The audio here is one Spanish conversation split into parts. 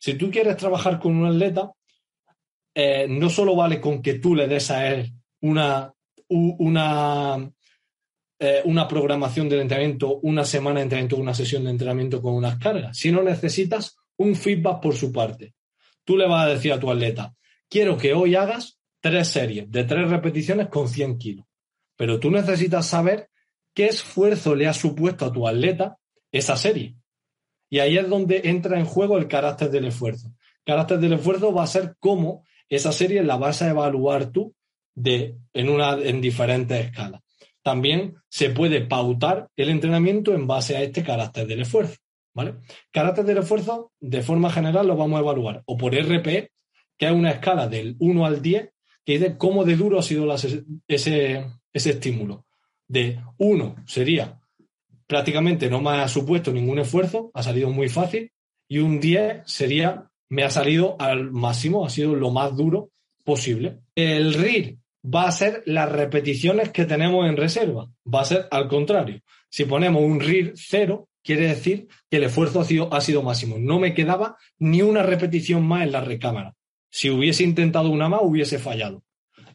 Si tú quieres trabajar con un atleta, eh, no solo vale con que tú le des a él una, una, eh, una programación de entrenamiento, una semana de entrenamiento, una sesión de entrenamiento con unas cargas, sino necesitas un feedback por su parte. Tú le vas a decir a tu atleta, quiero que hoy hagas tres series de tres repeticiones con 100 kilos, pero tú necesitas saber qué esfuerzo le ha supuesto a tu atleta esa serie. Y ahí es donde entra en juego el carácter del esfuerzo. Carácter del esfuerzo va a ser cómo esa serie la vas a evaluar tú de, en, una, en diferentes escalas. También se puede pautar el entrenamiento en base a este carácter del esfuerzo. ¿vale? Carácter del esfuerzo, de forma general, lo vamos a evaluar o por RPE, que es una escala del 1 al 10, que dice cómo de duro ha sido ese, ese estímulo. De 1 sería prácticamente no me ha supuesto ningún esfuerzo, ha salido muy fácil, y un 10 sería me ha salido al máximo, ha sido lo más duro posible. El RIR va a ser las repeticiones que tenemos en reserva, va a ser al contrario. Si ponemos un RIR cero, quiere decir que el esfuerzo ha sido, ha sido máximo. No me quedaba ni una repetición más en la recámara. Si hubiese intentado una más, hubiese fallado.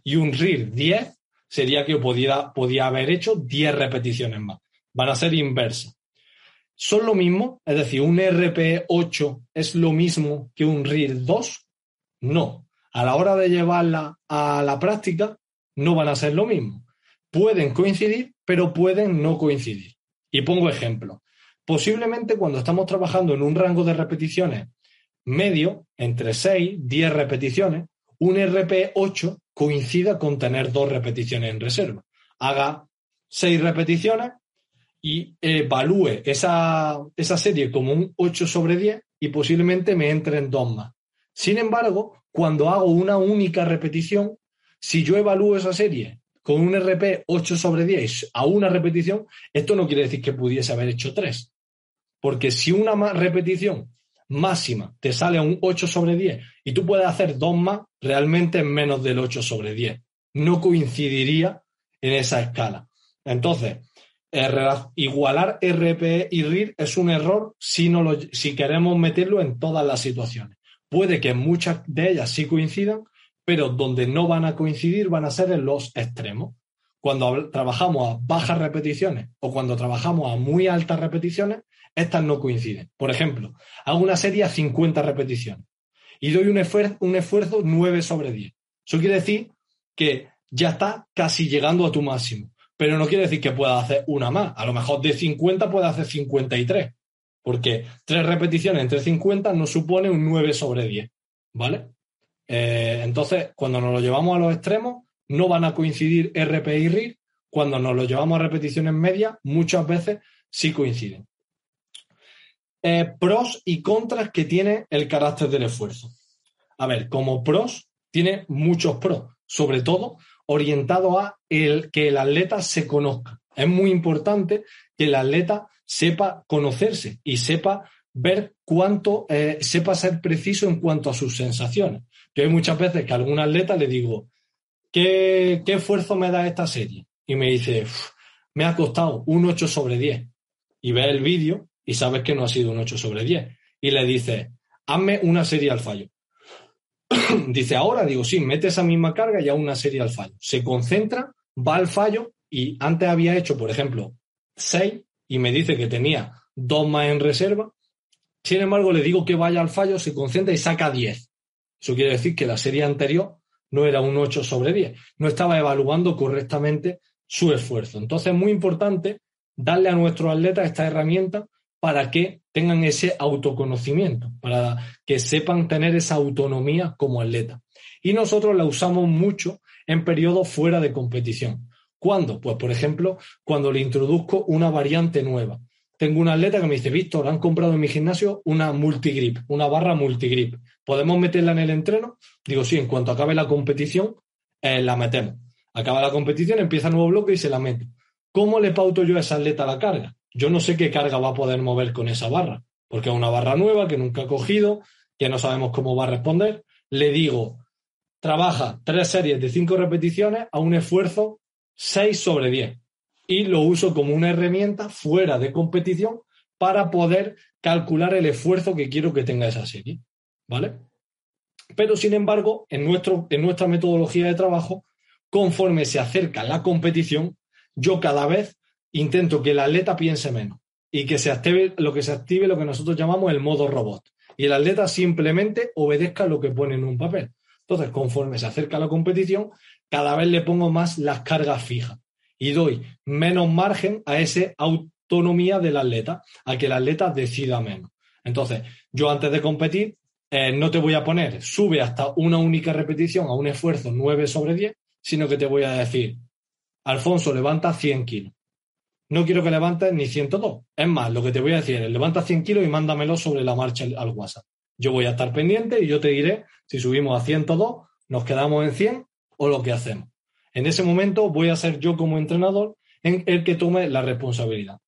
Y un RIR 10 sería que podía haber hecho 10 repeticiones más van a ser inversas. ¿Son lo mismo? Es decir, ¿un RP 8 es lo mismo que un RIR 2? No. A la hora de llevarla a la práctica, no van a ser lo mismo. Pueden coincidir, pero pueden no coincidir. Y pongo ejemplo. Posiblemente cuando estamos trabajando en un rango de repeticiones medio, entre 6, 10 repeticiones, un RP 8 coincida con tener dos repeticiones en reserva. Haga 6 repeticiones y evalúe esa, serie como un 8 sobre 10 y posiblemente me entren dos más. Sin embargo, cuando hago una única repetición, si yo evalúo esa serie con un RP 8 sobre 10 a una repetición, esto no quiere decir que pudiese haber hecho 3. Porque si una repetición máxima te sale a un 8 sobre 10 y tú puedes hacer dos más, realmente es menos del 8 sobre 10. No coincidiría en esa escala. Entonces, igualar RPE y RIR es un error si, no si queremos meterlo en todas las situaciones. Puede que muchas de ellas sí coincidan, pero donde no van a coincidir van a ser en los extremos. Cuando trabajamos a bajas repeticiones o cuando trabajamos a muy altas repeticiones, estas no coinciden. Por ejemplo, hago una serie a 50 repeticiones y doy un, esfuerzo, un esfuerzo 9 sobre 10. Eso quiere decir que ya está casi llegando a tu máximo pero no quiere decir que pueda hacer una más. A lo mejor de 50 puede hacer 53, porque tres repeticiones entre 50 nos supone un 9 sobre 10, ¿vale? Eh, entonces, cuando nos lo llevamos a los extremos, no van a coincidir RP y RIR. Cuando nos lo llevamos a repeticiones medias, muchas veces sí coinciden. Eh, pros y contras que tiene el carácter del esfuerzo. A ver, como pros, tiene muchos pros, sobre todo orientado a el, que el atleta se conozca. Es muy importante que el atleta sepa conocerse y sepa ver cuánto, eh, sepa ser preciso en cuanto a sus sensaciones. Yo hay muchas veces que a algún atleta le digo, ¿qué, qué esfuerzo me da esta serie? Y me dice, me ha costado un 8 sobre 10. Y ve el vídeo y sabes que no ha sido un 8 sobre 10. Y le dice, hazme una serie al fallo. dice ahora, digo, sí, mete esa misma carga y a una serie al fallo. Se concentra, va al fallo y antes había hecho, por ejemplo, 6 y me dice que tenía dos más en reserva. Sin embargo, le digo que vaya al fallo, se concentra y saca 10. Eso quiere decir que la serie anterior no era un 8 sobre 10, no estaba evaluando correctamente su esfuerzo. Entonces es muy importante darle a nuestros atletas esta herramienta para que tengan ese autoconocimiento, para que sepan tener esa autonomía como atleta. Y nosotros la usamos mucho en periodos fuera de competición. ¿Cuándo? Pues, por ejemplo, cuando le introduzco una variante nueva. Tengo un atleta que me dice, Víctor, han comprado en mi gimnasio una multigrip, una barra multigrip. ¿Podemos meterla en el entreno? Digo, sí, en cuanto acabe la competición, eh, la metemos. Acaba la competición, empieza el nuevo bloque y se la meto. ¿Cómo le pauto yo a esa atleta la carga? Yo no sé qué carga va a poder mover con esa barra, porque es una barra nueva que nunca ha cogido, que no sabemos cómo va a responder. Le digo, trabaja tres series de cinco repeticiones a un esfuerzo 6 sobre 10 y lo uso como una herramienta fuera de competición para poder calcular el esfuerzo que quiero que tenga esa serie. ¿vale? Pero, sin embargo, en, nuestro, en nuestra metodología de trabajo, conforme se acerca la competición, yo cada vez intento que el atleta piense menos y que se active lo que se active lo que nosotros llamamos el modo robot. Y el atleta simplemente obedezca lo que pone en un papel. Entonces, conforme se acerca la competición, cada vez le pongo más las cargas fijas y doy menos margen a esa autonomía del atleta, a que el atleta decida menos. Entonces, yo antes de competir, eh, no te voy a poner, sube hasta una única repetición a un esfuerzo 9 sobre 10, sino que te voy a decir, Alfonso, levanta 100 kilos. No quiero que levantes ni 102. Es más, lo que te voy a decir es, levanta 100 kilos y mándamelo sobre la marcha al WhatsApp. Yo voy a estar pendiente y yo te diré si subimos a 102, nos quedamos en 100 o lo que hacemos. En ese momento voy a ser yo como entrenador en el que tome la responsabilidad.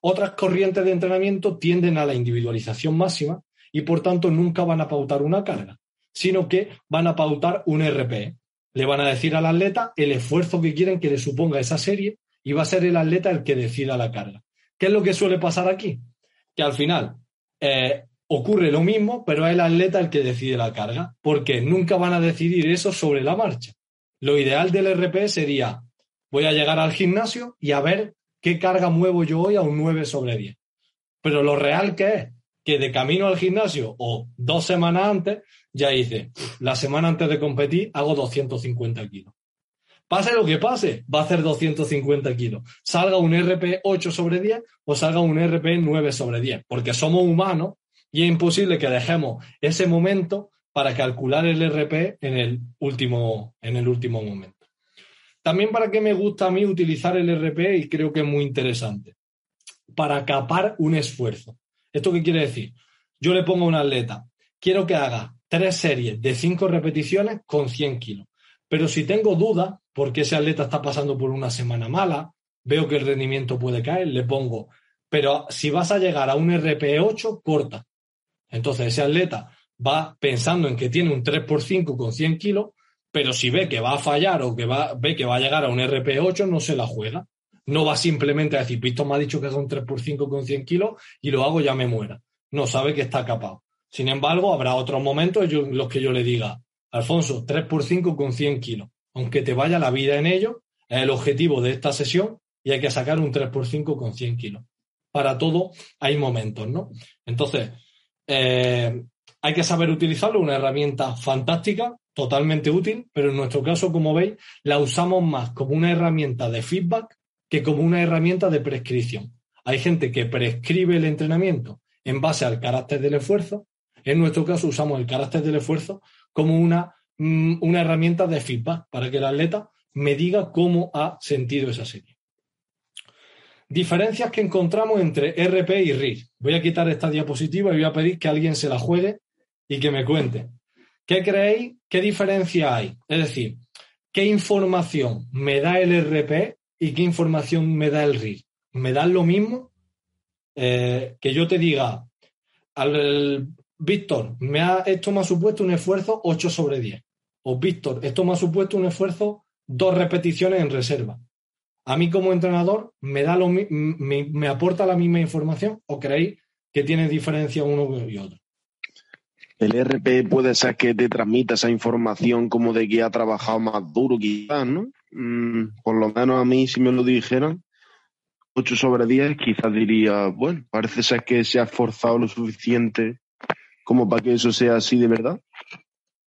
Otras corrientes de entrenamiento tienden a la individualización máxima y por tanto nunca van a pautar una carga, sino que van a pautar un RPE. Le van a decir al atleta el esfuerzo que quieren que le suponga esa serie y va a ser el atleta el que decida la carga. ¿Qué es lo que suele pasar aquí? Que al final eh, ocurre lo mismo, pero es el atleta el que decide la carga, porque nunca van a decidir eso sobre la marcha. Lo ideal del RP sería, voy a llegar al gimnasio y a ver qué carga muevo yo hoy a un 9 sobre 10. Pero lo real que es que de camino al gimnasio o dos semanas antes, ya hice, la semana antes de competir hago 250 kilos. Pase lo que pase, va a hacer 250 kilos. Salga un RP 8 sobre 10 o salga un RP 9 sobre 10, porque somos humanos y es imposible que dejemos ese momento para calcular el RP en el último, en el último momento. También para qué me gusta a mí utilizar el RP y creo que es muy interesante. Para capar un esfuerzo. ¿Esto qué quiere decir? Yo le pongo a un atleta, quiero que haga tres series de cinco repeticiones con 100 kilos. Pero si tengo dudas, porque ese atleta está pasando por una semana mala, veo que el rendimiento puede caer, le pongo, pero si vas a llegar a un RP8, corta. Entonces ese atleta va pensando en que tiene un 3x5 con 100 kilos, pero si ve que va a fallar o que va, ve que va a llegar a un RP8, no se la juega. No va simplemente a decir, Pisto me ha dicho que es un 3x5 con 100 kilos y lo hago ya me muera. No sabe que está capado. Sin embargo, habrá otros momentos en los que yo le diga, Alfonso, 3x5 con 100 kilos. Aunque te vaya la vida en ello, es el objetivo de esta sesión y hay que sacar un 3x5 con 100 kilos. Para todo hay momentos, ¿no? Entonces, eh, hay que saber utilizarlo, una herramienta fantástica, totalmente útil, pero en nuestro caso, como veis, la usamos más como una herramienta de feedback que como una herramienta de prescripción. Hay gente que prescribe el entrenamiento en base al carácter del esfuerzo. En nuestro caso, usamos el carácter del esfuerzo como una, una herramienta de feedback para que el atleta me diga cómo ha sentido esa serie. Diferencias que encontramos entre RP y RIR. Voy a quitar esta diapositiva y voy a pedir que alguien se la juegue y que me cuente. ¿Qué creéis? ¿Qué diferencia hay? Es decir, ¿qué información me da el RP y qué información me da el RIR? ¿Me dan lo mismo? Eh, que yo te diga, al, Víctor, me ha, esto me ha supuesto un esfuerzo 8 sobre 10. O Víctor, esto me ha supuesto un esfuerzo dos repeticiones en reserva a mí como entrenador me da lo me, aporta la misma información o creéis que tiene diferencia uno y otro? El RP puede ser que te transmita esa información como de que ha trabajado más duro quizás, ¿no? Mm, por lo menos a mí si me lo dijeran, 8 sobre 10 quizás diría, bueno, parece ser que se ha esforzado lo suficiente como para que eso sea así de verdad.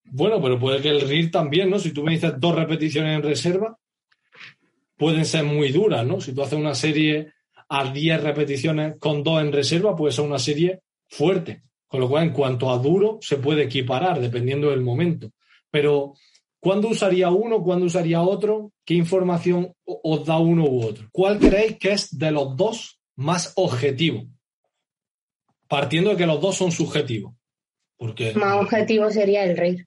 Bueno, pero puede que el RIR también, ¿no? Si tú me dices dos repeticiones en reserva, pueden ser muy duras, ¿no? Si tú haces una serie a 10 repeticiones con dos en reserva, puede ser una serie fuerte. Con lo cual, en cuanto a duro, se puede equiparar dependiendo del momento. Pero, ¿cuándo usaría uno? ¿Cuándo usaría otro? ¿Qué información os da uno u otro? ¿Cuál creéis que es de los dos más objetivo? Partiendo de que los dos son subjetivos. Porque, más objetivo sería el RIR.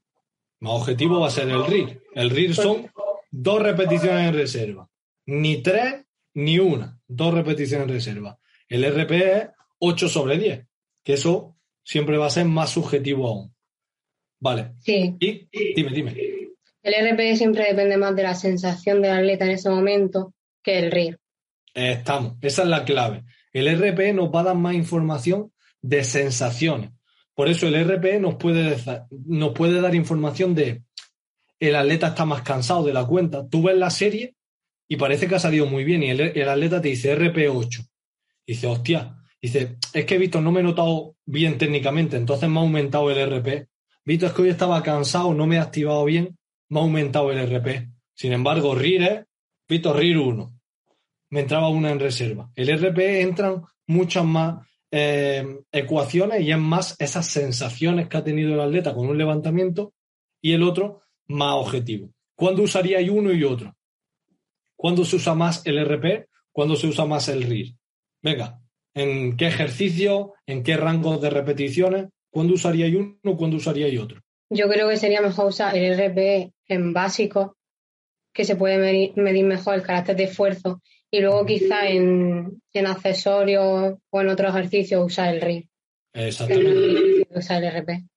Más objetivo va a ser el RIR. El RIR son dos repeticiones en reserva ni tres ni una, dos repeticiones en reserva. El RP es 8 sobre 10, que eso siempre va a ser más subjetivo aún. Vale. Sí. Y dime, dime. El RP siempre depende más de la sensación del atleta en ese momento que el RIR. Estamos, esa es la clave. El RP nos va a dar más información de sensaciones. Por eso el RPE nos puede, dar información de el atleta está más cansado de la cuenta. Tú ves la serie y parece que ha salido muy bien y el, el atleta te dice RP8. Dice, hostia, dice, es que Víctor no me he notado bien técnicamente, entonces me ha aumentado el RP. Víctor, es que hoy estaba cansado, no me he activado bien, me ha aumentado el RP. Sin embargo, RIR Víctor, RIR 1. Me entraba una en reserva. El RP entran muchas más eh, ecuaciones y es más esas sensaciones que ha tenido el atleta con un levantamiento y el otro más objetivo. ¿Cuándo usaría uno y otro? ¿Cuándo se usa más el RP? ¿Cuándo se usa más el RIR? Venga, ¿en qué ejercicio? ¿En qué rangos de repeticiones? ¿Cuándo usaría uno? ¿Cuándo usaría otro? Yo creo que sería mejor usar el RP en básico, que se puede medir, mejor el carácter de esfuerzo, y luego quizá en, accesorios o en otros ejercicios usar el RIR. Exactamente. Usar el RP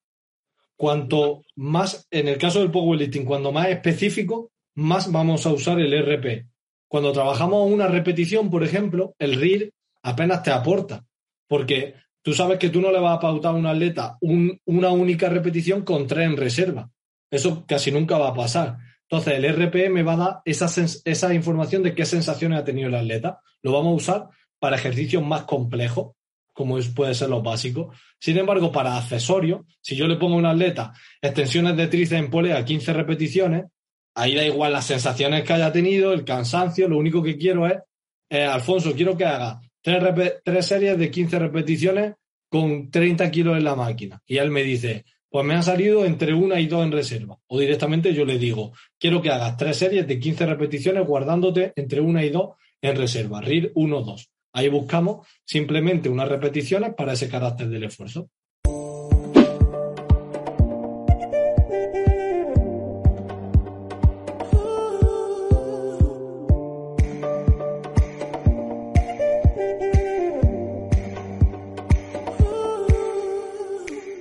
cuanto más, en el caso del powerlifting, cuando más específico, más vamos a usar el RP. Cuando trabajamos una repetición, por ejemplo, el RIR apenas te aporta, porque tú sabes que tú no le vas a pautar a un atleta una única repetición con tres en reserva. Eso casi nunca va a pasar. Entonces, el RP me va a dar esa, esa información de qué sensaciones ha tenido el atleta. Lo vamos a usar para ejercicios más complejos, como es, puede ser lo básico. Sin embargo, para accesorios, si yo le pongo a un atleta extensiones de tríceps en polea 15 repeticiones, ahí da igual las sensaciones que haya tenido, el cansancio, lo único que quiero es, eh, Alfonso, quiero que haga tres, series de 15 repeticiones con 30 kilos en la máquina. Y él me dice, pues me han salido entre una y dos en reserva. O directamente yo le digo, quiero que hagas tres series de 15 repeticiones guardándote entre una y dos en reserva. RIR 1, 2. Ahí buscamos simplemente unas repeticiones para ese carácter del esfuerzo.